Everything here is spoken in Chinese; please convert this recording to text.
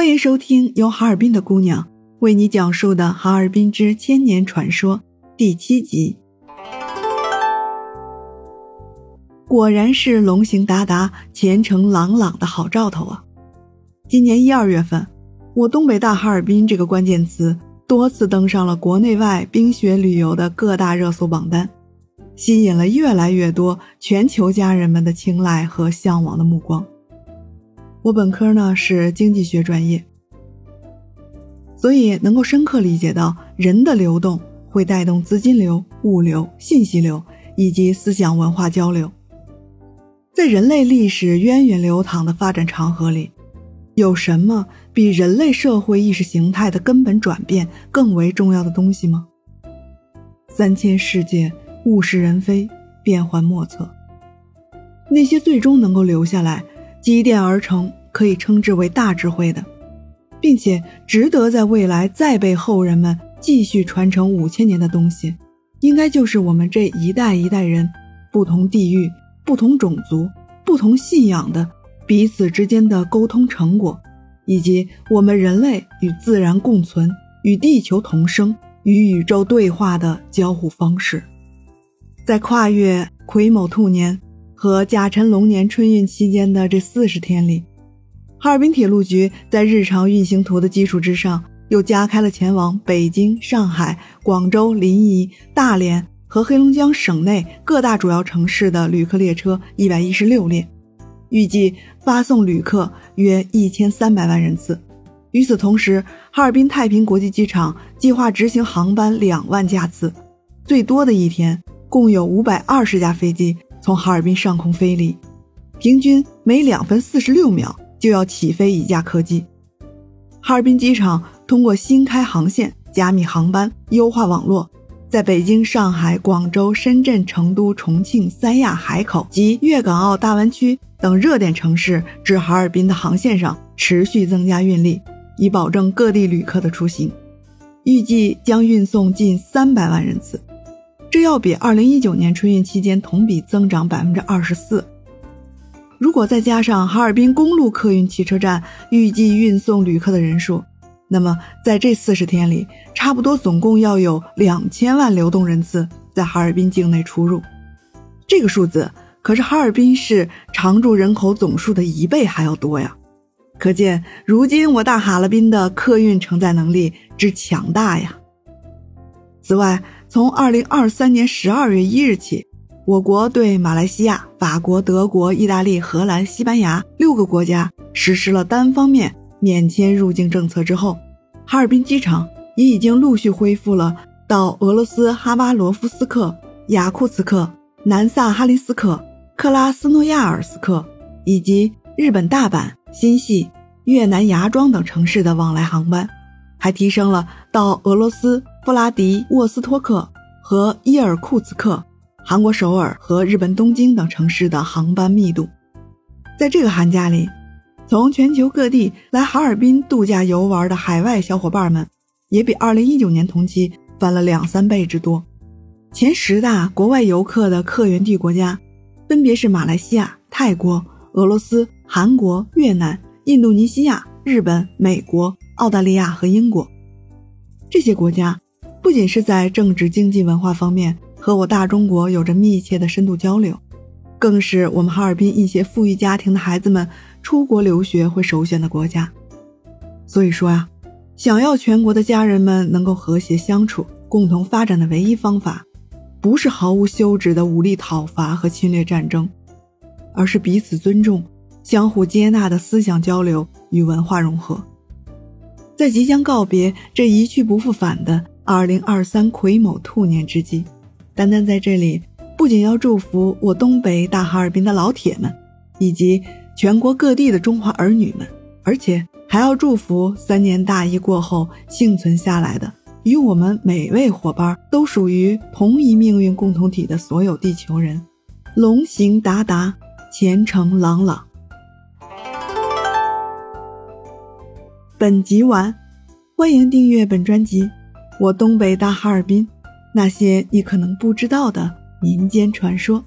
欢迎收听由哈尔滨的姑娘为你讲述的《哈尔滨之千年传说》第七集。果然是龙行达达、前程朗朗的好兆头啊！今年一二月份，我东北大哈尔滨这个关键词多次登上了国内外冰雪旅游的各大热搜榜单，吸引了越来越多全球家人们的青睐和向往的目光。我本科呢是经济学专业，所以能够深刻理解到人的流动会带动资金流、物流、信息流以及思想文化交流。在人类历史源远流长的发展长河里，有什么比人类社会意识形态的根本转变更为重要的东西吗？三千世界，物是人非，变幻莫测。那些最终能够留下来。积淀而成，可以称之为大智慧的，并且值得在未来再被后人们继续传承五千年的东西，应该就是我们这一代一代人不同地域、不同种族、不同信仰的彼此之间的沟通成果，以及我们人类与自然共存、与地球同生、与宇宙对话的交互方式。在跨越癸卯兔年。和甲辰龙年春运期间的这四十天里，哈尔滨铁路局在日常运行图的基础之上，又加开了前往北京、上海、广州、临沂、大连和黑龙江省内各大主要城市的旅客列车一百一十六列，预计发送旅客约一千三百万人次。与此同时，哈尔滨太平国际机场计划执行航班两万架次，最多的一天共有五百二十架飞机。从哈尔滨上空飞离，平均每两分四十六秒就要起飞一架客机。哈尔滨机场通过新开航线、加密航班、优化网络，在北京、上海、广州、深圳、成都、重庆、三亚、海口及粤港澳大湾区等热点城市至哈尔滨的航线上持续增加运力，以保证各地旅客的出行。预计将运送近三百万人次。这要比二零一九年春运期间同比增长百分之二十四。如果再加上哈尔滨公路客运汽车站预计运送旅客的人数，那么在这四十天里，差不多总共要有两千万流动人次在哈尔滨境内出入。这个数字可是哈尔滨市常住人口总数的一倍还要多呀！可见如今我大哈尔滨的客运承载能力之强大呀！此外，从二零二三年十二月一日起，我国对马来西亚、法国、德国、意大利、荷兰、西班牙六个国家实施了单方面免签入境政策之后，哈尔滨机场也已经陆续恢复了到俄罗斯哈巴罗夫斯克、雅库茨克、南萨哈林斯克、克拉斯诺亚尔斯克以及日本大阪、新系、越南芽庄等城市的往来航班。还提升了到俄罗斯布拉迪沃斯托克和伊尔库茨克、韩国首尔和日本东京等城市的航班密度。在这个寒假里，从全球各地来哈尔滨度假游玩的海外小伙伴们，也比2019年同期翻了两三倍之多。前十大国外游客的客源地国家，分别是马来西亚、泰国、俄罗斯、韩国、越南、印度尼西亚、日本、美国。澳大利亚和英国这些国家，不仅是在政治、经济、文化方面和我大中国有着密切的深度交流，更是我们哈尔滨一些富裕家庭的孩子们出国留学会首选的国家。所以说呀，想要全国的家人们能够和谐相处、共同发展的唯一方法，不是毫无休止的武力讨伐和侵略战争，而是彼此尊重、相互接纳的思想交流与文化融合。在即将告别这一去不复返的二零二三癸卯兔年之际，丹丹在这里不仅要祝福我东北大哈尔滨的老铁们，以及全国各地的中华儿女们，而且还要祝福三年大疫过后幸存下来的，与我们每位伙伴都属于同一命运共同体的所有地球人，龙行达达，前程朗朗。本集完，欢迎订阅本专辑《我东北大哈尔滨》，那些你可能不知道的民间传说。